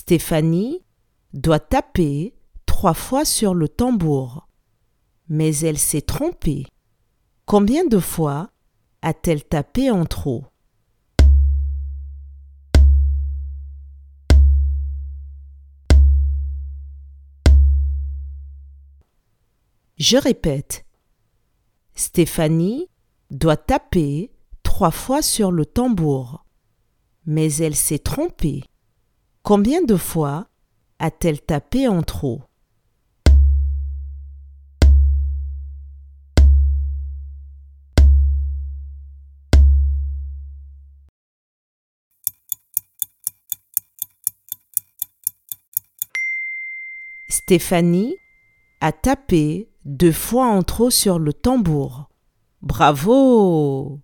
Stéphanie doit taper trois fois sur le tambour. Mais elle s'est trompée. Combien de fois a-t-elle tapé en trop? Je répète. Stéphanie doit taper trois fois sur le tambour. Mais elle s'est trompée. Combien de fois a-t-elle tapé en trop? Stéphanie a tapé deux fois en trop sur le tambour. Bravo